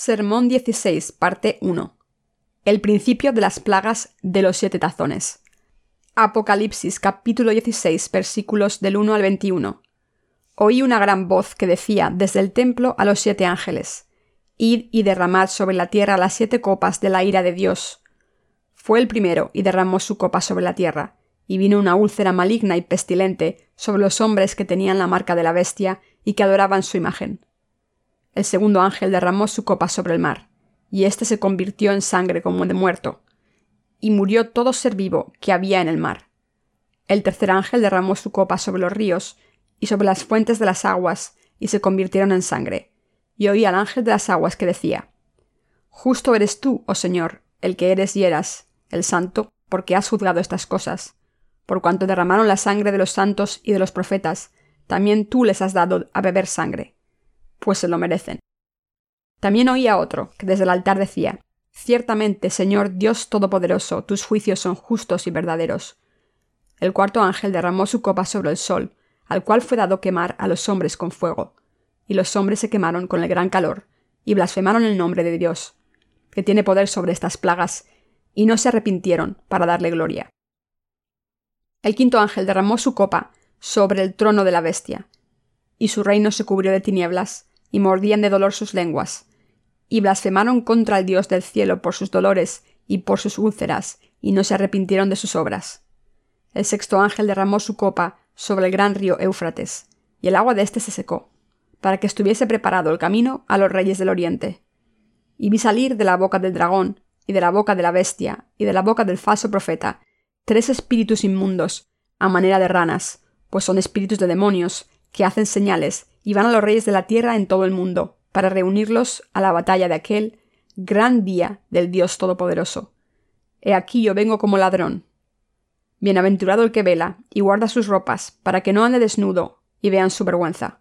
Sermón 16, parte 1. El principio de las plagas de los siete tazones. Apocalipsis capítulo 16 versículos del 1 al 21. Oí una gran voz que decía desde el templo a los siete ángeles, Id y derramad sobre la tierra las siete copas de la ira de Dios. Fue el primero y derramó su copa sobre la tierra, y vino una úlcera maligna y pestilente sobre los hombres que tenían la marca de la bestia y que adoraban su imagen. El segundo ángel derramó su copa sobre el mar, y éste se convirtió en sangre como de muerto, y murió todo ser vivo que había en el mar. El tercer ángel derramó su copa sobre los ríos y sobre las fuentes de las aguas, y se convirtieron en sangre, y oí al ángel de las aguas que decía, Justo eres tú, oh Señor, el que eres y eras, el santo, porque has juzgado estas cosas. Por cuanto derramaron la sangre de los santos y de los profetas, también tú les has dado a beber sangre, pues se lo merecen. También oí a otro, que desde el altar decía, Ciertamente, Señor Dios Todopoderoso, tus juicios son justos y verdaderos. El cuarto ángel derramó su copa sobre el sol, al cual fue dado quemar a los hombres con fuego, y los hombres se quemaron con el gran calor, y blasfemaron el nombre de Dios, que tiene poder sobre estas plagas, y no se arrepintieron para darle gloria. El quinto ángel derramó su copa sobre el trono de la bestia, y su reino se cubrió de tinieblas, y mordían de dolor sus lenguas, y blasfemaron contra el Dios del cielo por sus dolores y por sus úlceras, y no se arrepintieron de sus obras. El sexto ángel derramó su copa sobre el gran río Éufrates, y el agua de éste se secó, para que estuviese preparado el camino a los reyes del oriente. Y vi salir de la boca del dragón, y de la boca de la bestia, y de la boca del falso profeta, tres espíritus inmundos, a manera de ranas, pues son espíritus de demonios, que hacen señales, y van a los reyes de la tierra en todo el mundo, para reunirlos a la batalla de aquel gran día del Dios Todopoderoso. He aquí yo vengo como ladrón. Bienaventurado el que vela y guarda sus ropas, para que no ande desnudo y vean su vergüenza.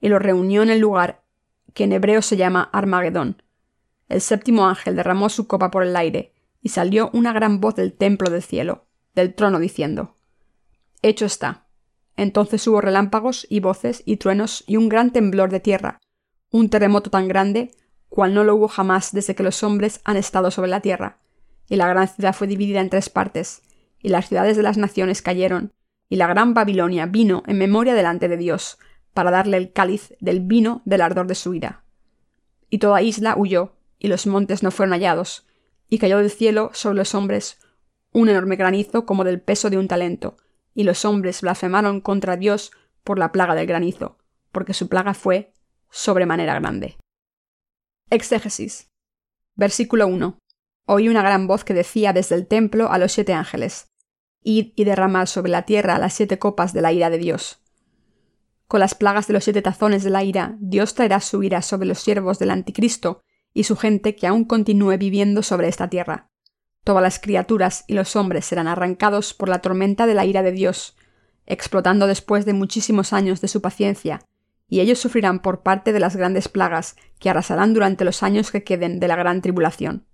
Y los reunió en el lugar que en hebreo se llama Armagedón. El séptimo ángel derramó su copa por el aire, y salió una gran voz del templo del cielo, del trono, diciendo Hecho está. Entonces hubo relámpagos y voces y truenos y un gran temblor de tierra, un terremoto tan grande cual no lo hubo jamás desde que los hombres han estado sobre la tierra, y la gran ciudad fue dividida en tres partes, y las ciudades de las naciones cayeron, y la gran Babilonia vino en memoria delante de Dios, para darle el cáliz del vino del ardor de su ira. Y toda isla huyó, y los montes no fueron hallados, y cayó del cielo sobre los hombres un enorme granizo como del peso de un talento, y los hombres blasfemaron contra Dios por la plaga del granizo, porque su plaga fue sobremanera grande. Exégesis. Versículo 1. Oí una gran voz que decía desde el templo a los siete ángeles, Id y derramad sobre la tierra las siete copas de la ira de Dios. Con las plagas de los siete tazones de la ira, Dios traerá su ira sobre los siervos del anticristo y su gente que aún continúe viviendo sobre esta tierra. Todas las criaturas y los hombres serán arrancados por la tormenta de la ira de Dios, explotando después de muchísimos años de su paciencia, y ellos sufrirán por parte de las grandes plagas que arrasarán durante los años que queden de la gran tribulación.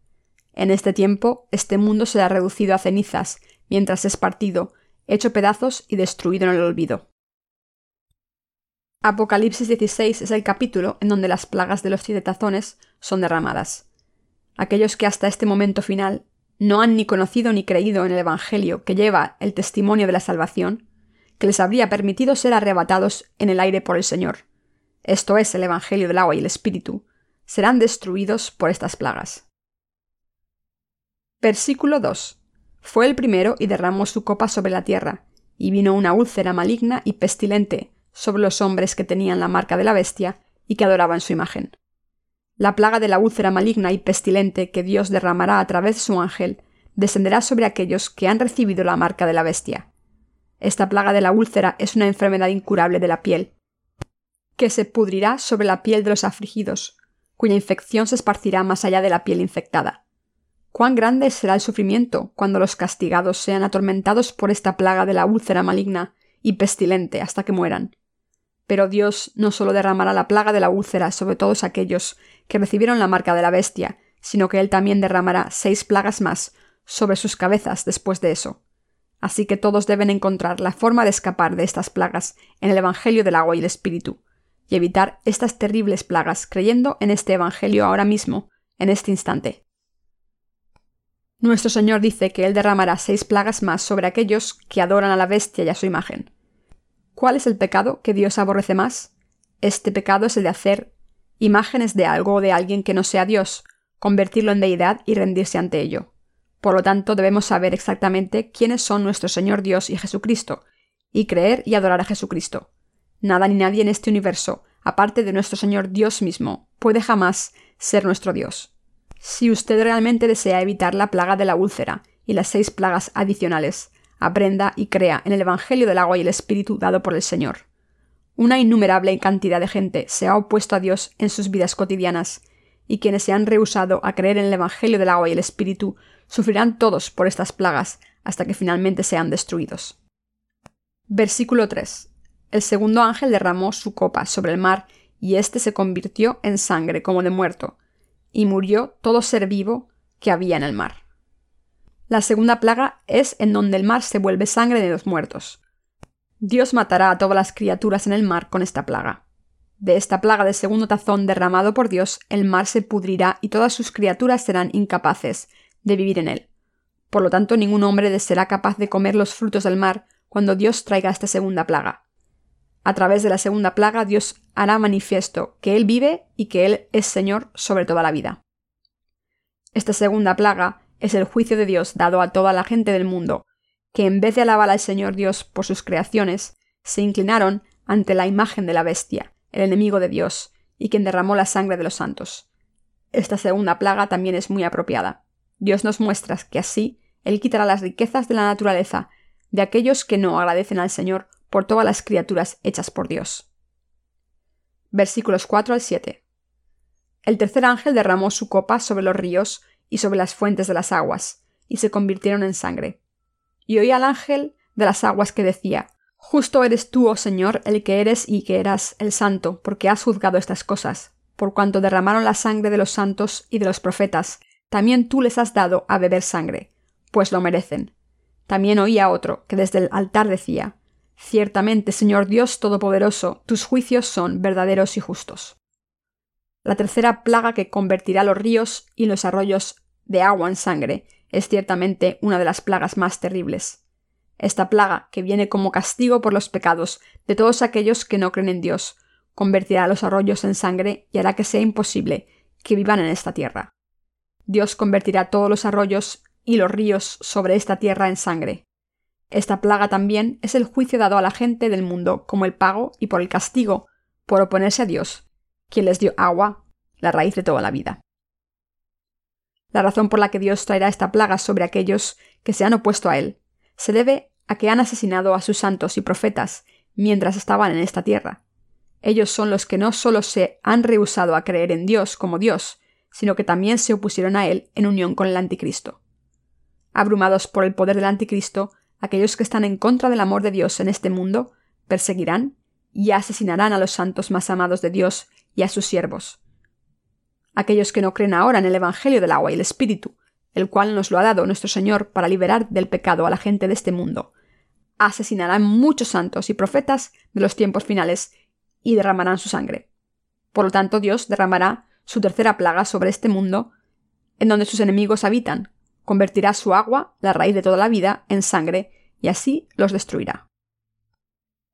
En este tiempo, este mundo será reducido a cenizas, mientras es partido, hecho pedazos y destruido en el olvido. Apocalipsis 16 es el capítulo en donde las plagas de los siete tazones son derramadas. Aquellos que hasta este momento final no han ni conocido ni creído en el Evangelio que lleva el testimonio de la salvación, que les habría permitido ser arrebatados en el aire por el Señor, esto es el Evangelio del agua y el Espíritu, serán destruidos por estas plagas. Versículo 2. Fue el primero y derramó su copa sobre la tierra, y vino una úlcera maligna y pestilente sobre los hombres que tenían la marca de la bestia y que adoraban su imagen. La plaga de la úlcera maligna y pestilente que Dios derramará a través de su ángel descenderá sobre aquellos que han recibido la marca de la bestia. Esta plaga de la úlcera es una enfermedad incurable de la piel, que se pudrirá sobre la piel de los afligidos, cuya infección se esparcirá más allá de la piel infectada. Cuán grande será el sufrimiento cuando los castigados sean atormentados por esta plaga de la úlcera maligna y pestilente hasta que mueran. Pero Dios no solo derramará la plaga de la úlcera sobre todos aquellos que recibieron la marca de la bestia, sino que Él también derramará seis plagas más sobre sus cabezas después de eso. Así que todos deben encontrar la forma de escapar de estas plagas en el Evangelio del agua y el Espíritu, y evitar estas terribles plagas creyendo en este Evangelio ahora mismo, en este instante. Nuestro Señor dice que Él derramará seis plagas más sobre aquellos que adoran a la bestia y a su imagen. ¿Cuál es el pecado que Dios aborrece más? Este pecado es el de hacer imágenes de algo o de alguien que no sea Dios, convertirlo en deidad y rendirse ante ello. Por lo tanto, debemos saber exactamente quiénes son nuestro Señor Dios y Jesucristo, y creer y adorar a Jesucristo. Nada ni nadie en este universo, aparte de nuestro Señor Dios mismo, puede jamás ser nuestro Dios. Si usted realmente desea evitar la plaga de la úlcera y las seis plagas adicionales, aprenda y crea en el Evangelio del agua y el Espíritu dado por el Señor. Una innumerable cantidad de gente se ha opuesto a Dios en sus vidas cotidianas, y quienes se han rehusado a creer en el Evangelio del agua y el Espíritu sufrirán todos por estas plagas hasta que finalmente sean destruidos. Versículo 3. El segundo ángel derramó su copa sobre el mar y éste se convirtió en sangre como de muerto, y murió todo ser vivo que había en el mar. La segunda plaga es en donde el mar se vuelve sangre de los muertos. Dios matará a todas las criaturas en el mar con esta plaga. De esta plaga del segundo tazón derramado por Dios, el mar se pudrirá y todas sus criaturas serán incapaces de vivir en él. Por lo tanto, ningún hombre será capaz de comer los frutos del mar cuando Dios traiga esta segunda plaga. A través de la segunda plaga, Dios hará manifiesto que Él vive y que Él es Señor sobre toda la vida. Esta segunda plaga es el juicio de Dios dado a toda la gente del mundo, que en vez de alabar al Señor Dios por sus creaciones, se inclinaron ante la imagen de la bestia, el enemigo de Dios, y quien derramó la sangre de los santos. Esta segunda plaga también es muy apropiada. Dios nos muestra que así Él quitará las riquezas de la naturaleza de aquellos que no agradecen al Señor por todas las criaturas hechas por Dios. Versículos 4 al 7. El tercer ángel derramó su copa sobre los ríos y sobre las fuentes de las aguas, y se convirtieron en sangre y oí al ángel de las aguas que decía Justo eres tú, oh Señor, el que eres y que eras el santo, porque has juzgado estas cosas, por cuanto derramaron la sangre de los santos y de los profetas, también tú les has dado a beber sangre, pues lo merecen. También oí a otro, que desde el altar decía Ciertamente, Señor Dios Todopoderoso, tus juicios son verdaderos y justos. La tercera plaga que convertirá los ríos y los arroyos de agua en sangre es ciertamente una de las plagas más terribles. Esta plaga, que viene como castigo por los pecados de todos aquellos que no creen en Dios, convertirá los arroyos en sangre y hará que sea imposible que vivan en esta tierra. Dios convertirá todos los arroyos y los ríos sobre esta tierra en sangre. Esta plaga también es el juicio dado a la gente del mundo como el pago y por el castigo por oponerse a Dios, quien les dio agua, la raíz de toda la vida. La razón por la que Dios traerá esta plaga sobre aquellos que se han opuesto a Él se debe a que han asesinado a sus santos y profetas mientras estaban en esta tierra. Ellos son los que no solo se han rehusado a creer en Dios como Dios, sino que también se opusieron a Él en unión con el Anticristo. Abrumados por el poder del Anticristo, aquellos que están en contra del amor de Dios en este mundo perseguirán y asesinarán a los santos más amados de Dios y a sus siervos, aquellos que no creen ahora en el Evangelio del agua y el Espíritu, el cual nos lo ha dado nuestro Señor para liberar del pecado a la gente de este mundo. Asesinarán muchos santos y profetas de los tiempos finales y derramarán su sangre. Por lo tanto, Dios derramará su tercera plaga sobre este mundo, en donde sus enemigos habitan, convertirá su agua, la raíz de toda la vida, en sangre, y así los destruirá.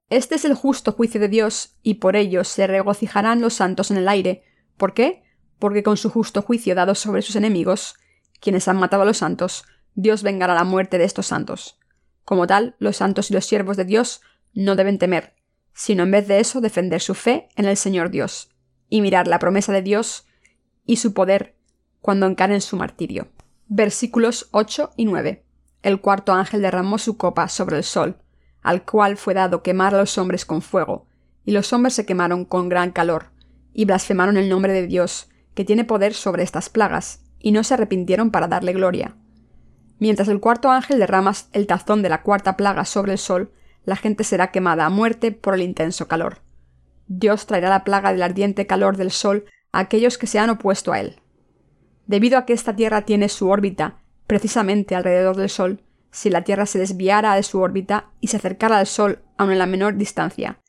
Este es el justo juicio de Dios, y por ello se regocijarán los santos en el aire. ¿Por qué? Porque con su justo juicio dado sobre sus enemigos, quienes han matado a los santos, Dios vengará la muerte de estos santos. Como tal, los santos y los siervos de Dios no deben temer, sino en vez de eso defender su fe en el Señor Dios, y mirar la promesa de Dios y su poder cuando encaren su martirio. Versículos 8 y 9. El cuarto ángel derramó su copa sobre el sol, al cual fue dado quemar a los hombres con fuego, y los hombres se quemaron con gran calor, y blasfemaron el nombre de Dios, que tiene poder sobre estas plagas, y no se arrepintieron para darle gloria. Mientras el cuarto ángel derrama el tazón de la cuarta plaga sobre el sol, la gente será quemada a muerte por el intenso calor. Dios traerá la plaga del ardiente calor del sol a aquellos que se han opuesto a él. Debido a que esta Tierra tiene su órbita precisamente alrededor del Sol, si la Tierra se desviara de su órbita y se acercara al Sol aun en la menor distancia,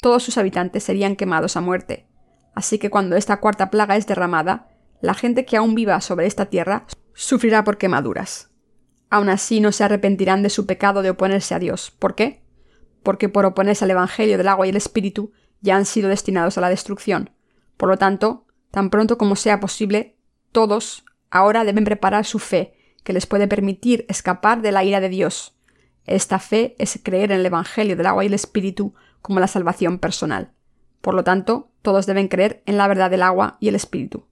todos sus habitantes serían quemados a muerte. Así que cuando esta cuarta plaga es derramada, la gente que aún viva sobre esta tierra sufrirá por quemaduras. Aún así no se arrepentirán de su pecado de oponerse a Dios. ¿Por qué? Porque por oponerse al Evangelio del agua y el Espíritu ya han sido destinados a la destrucción. Por lo tanto, tan pronto como sea posible, todos ahora deben preparar su fe, que les puede permitir escapar de la ira de Dios. Esta fe es creer en el Evangelio del agua y el Espíritu como la salvación personal. Por lo tanto, todos deben creer en la verdad del agua y el Espíritu.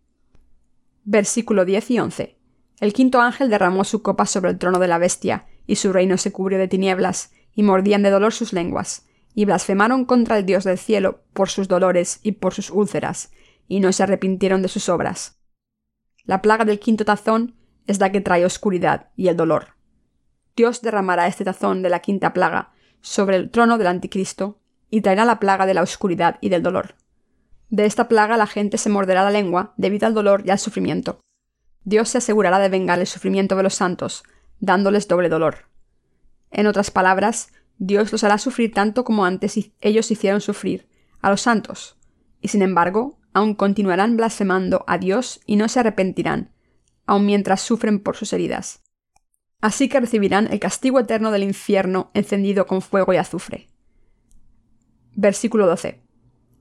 Versículo 10 y 11. El quinto ángel derramó su copa sobre el trono de la bestia, y su reino se cubrió de tinieblas, y mordían de dolor sus lenguas, y blasfemaron contra el Dios del cielo por sus dolores y por sus úlceras, y no se arrepintieron de sus obras. La plaga del quinto tazón es la que trae oscuridad y el dolor. Dios derramará este tazón de la quinta plaga sobre el trono del anticristo y traerá la plaga de la oscuridad y del dolor. De esta plaga la gente se morderá la lengua debido al dolor y al sufrimiento. Dios se asegurará de vengar el sufrimiento de los santos, dándoles doble dolor. En otras palabras, Dios los hará sufrir tanto como antes ellos hicieron sufrir a los santos, y sin embargo, aún continuarán blasfemando a Dios y no se arrepentirán, aun mientras sufren por sus heridas. Así que recibirán el castigo eterno del infierno encendido con fuego y azufre. Versículo 12.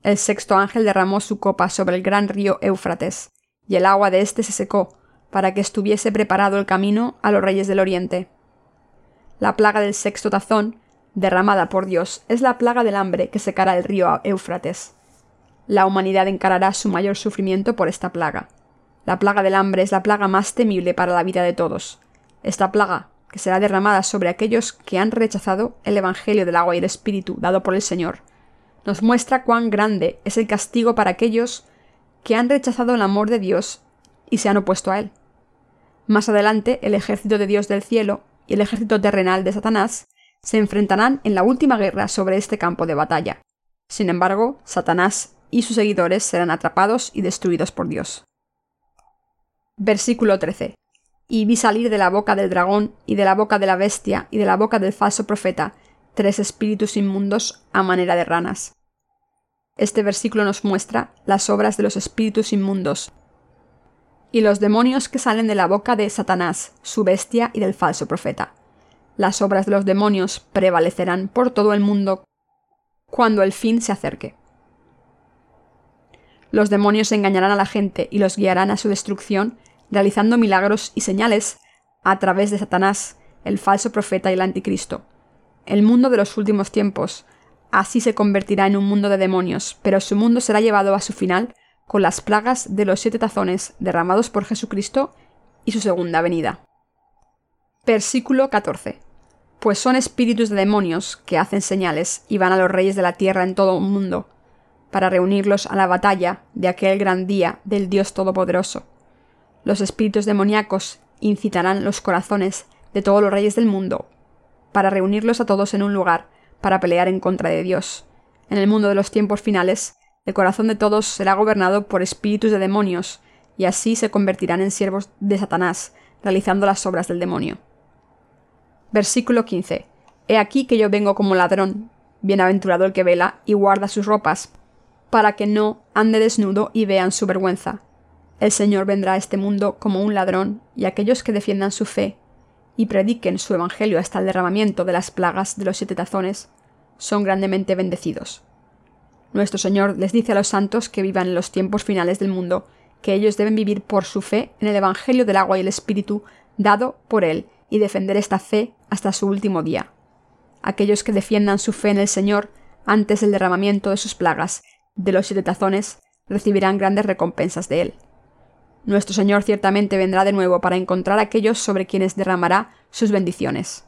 El sexto ángel derramó su copa sobre el gran río Éufrates, y el agua de éste se secó, para que estuviese preparado el camino a los reyes del oriente. La plaga del sexto tazón, derramada por Dios, es la plaga del hambre que secará el río Éufrates. La humanidad encarará su mayor sufrimiento por esta plaga. La plaga del hambre es la plaga más temible para la vida de todos. Esta plaga, que será derramada sobre aquellos que han rechazado el Evangelio del agua y el Espíritu dado por el Señor, nos muestra cuán grande es el castigo para aquellos que han rechazado el amor de Dios y se han opuesto a él. Más adelante, el ejército de Dios del cielo y el ejército terrenal de Satanás se enfrentarán en la última guerra sobre este campo de batalla. Sin embargo, Satanás y sus seguidores serán atrapados y destruidos por Dios. Versículo 13. Y vi salir de la boca del dragón y de la boca de la bestia y de la boca del falso profeta tres espíritus inmundos a manera de ranas. Este versículo nos muestra las obras de los espíritus inmundos y los demonios que salen de la boca de Satanás, su bestia y del falso profeta. Las obras de los demonios prevalecerán por todo el mundo cuando el fin se acerque. Los demonios engañarán a la gente y los guiarán a su destrucción, realizando milagros y señales a través de Satanás, el falso profeta y el anticristo. El mundo de los últimos tiempos Así se convertirá en un mundo de demonios, pero su mundo será llevado a su final con las plagas de los siete tazones derramados por Jesucristo y su segunda venida. Versículo 14. Pues son espíritus de demonios que hacen señales y van a los reyes de la tierra en todo el mundo, para reunirlos a la batalla de aquel gran día del Dios Todopoderoso. Los espíritus demoníacos incitarán los corazones de todos los reyes del mundo, para reunirlos a todos en un lugar, para pelear en contra de Dios. En el mundo de los tiempos finales, el corazón de todos será gobernado por espíritus de demonios, y así se convertirán en siervos de Satanás, realizando las obras del demonio. Versículo 15. He aquí que yo vengo como ladrón, bienaventurado el que vela y guarda sus ropas, para que no ande desnudo y vean su vergüenza. El Señor vendrá a este mundo como un ladrón, y aquellos que defiendan su fe y prediquen su Evangelio hasta el derramamiento de las plagas de los siete tazones, son grandemente bendecidos. Nuestro Señor les dice a los santos que vivan en los tiempos finales del mundo, que ellos deben vivir por su fe en el Evangelio del agua y el Espíritu dado por Él y defender esta fe hasta su último día. Aquellos que defiendan su fe en el Señor antes del derramamiento de sus plagas de los siete tazones recibirán grandes recompensas de Él. Nuestro Señor ciertamente vendrá de nuevo para encontrar a aquellos sobre quienes derramará sus bendiciones.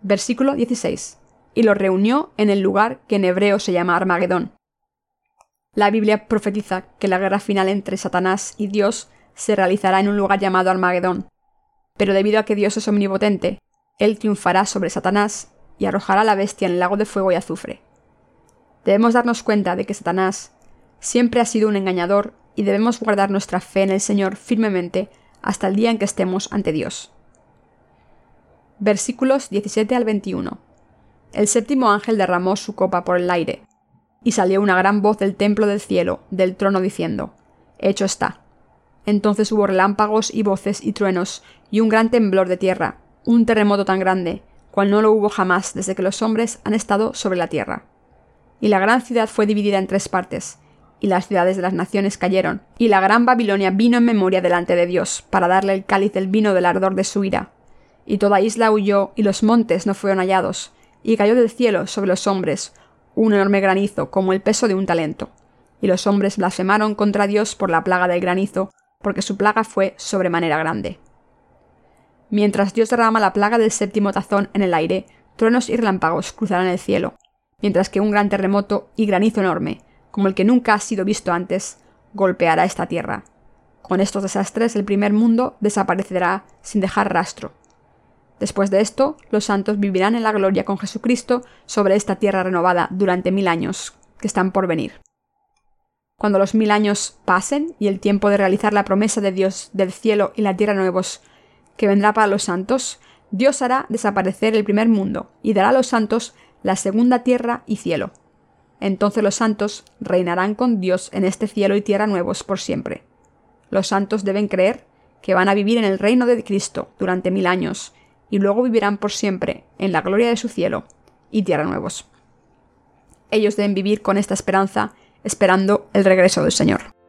Versículo 16. Y los reunió en el lugar que en hebreo se llama Armagedón. La Biblia profetiza que la guerra final entre Satanás y Dios se realizará en un lugar llamado Armagedón. Pero debido a que Dios es omnipotente, Él triunfará sobre Satanás y arrojará a la bestia en el lago de fuego y azufre. Debemos darnos cuenta de que Satanás siempre ha sido un engañador y debemos guardar nuestra fe en el Señor firmemente hasta el día en que estemos ante Dios. Versículos 17 al 21. El séptimo ángel derramó su copa por el aire. Y salió una gran voz del templo del cielo, del trono, diciendo, Hecho está. Entonces hubo relámpagos y voces y truenos, y un gran temblor de tierra, un terremoto tan grande, cual no lo hubo jamás desde que los hombres han estado sobre la tierra. Y la gran ciudad fue dividida en tres partes, y las ciudades de las naciones cayeron, y la gran Babilonia vino en memoria delante de Dios, para darle el cáliz del vino del ardor de su ira. Y toda isla huyó, y los montes no fueron hallados, y cayó del cielo sobre los hombres un enorme granizo, como el peso de un talento. Y los hombres blasfemaron contra Dios por la plaga del granizo, porque su plaga fue sobremanera grande. Mientras Dios derrama la plaga del séptimo tazón en el aire, truenos y relámpagos cruzarán el cielo, mientras que un gran terremoto y granizo enorme, como el que nunca ha sido visto antes, golpeará esta tierra. Con estos desastres el primer mundo desaparecerá sin dejar rastro. Después de esto, los santos vivirán en la gloria con Jesucristo sobre esta tierra renovada durante mil años que están por venir. Cuando los mil años pasen y el tiempo de realizar la promesa de Dios del cielo y la tierra nuevos que vendrá para los santos, Dios hará desaparecer el primer mundo y dará a los santos la segunda tierra y cielo. Entonces los santos reinarán con Dios en este cielo y tierra nuevos por siempre. Los santos deben creer que van a vivir en el reino de Cristo durante mil años y luego vivirán por siempre en la gloria de su cielo y tierra nuevos. Ellos deben vivir con esta esperanza, esperando el regreso del Señor.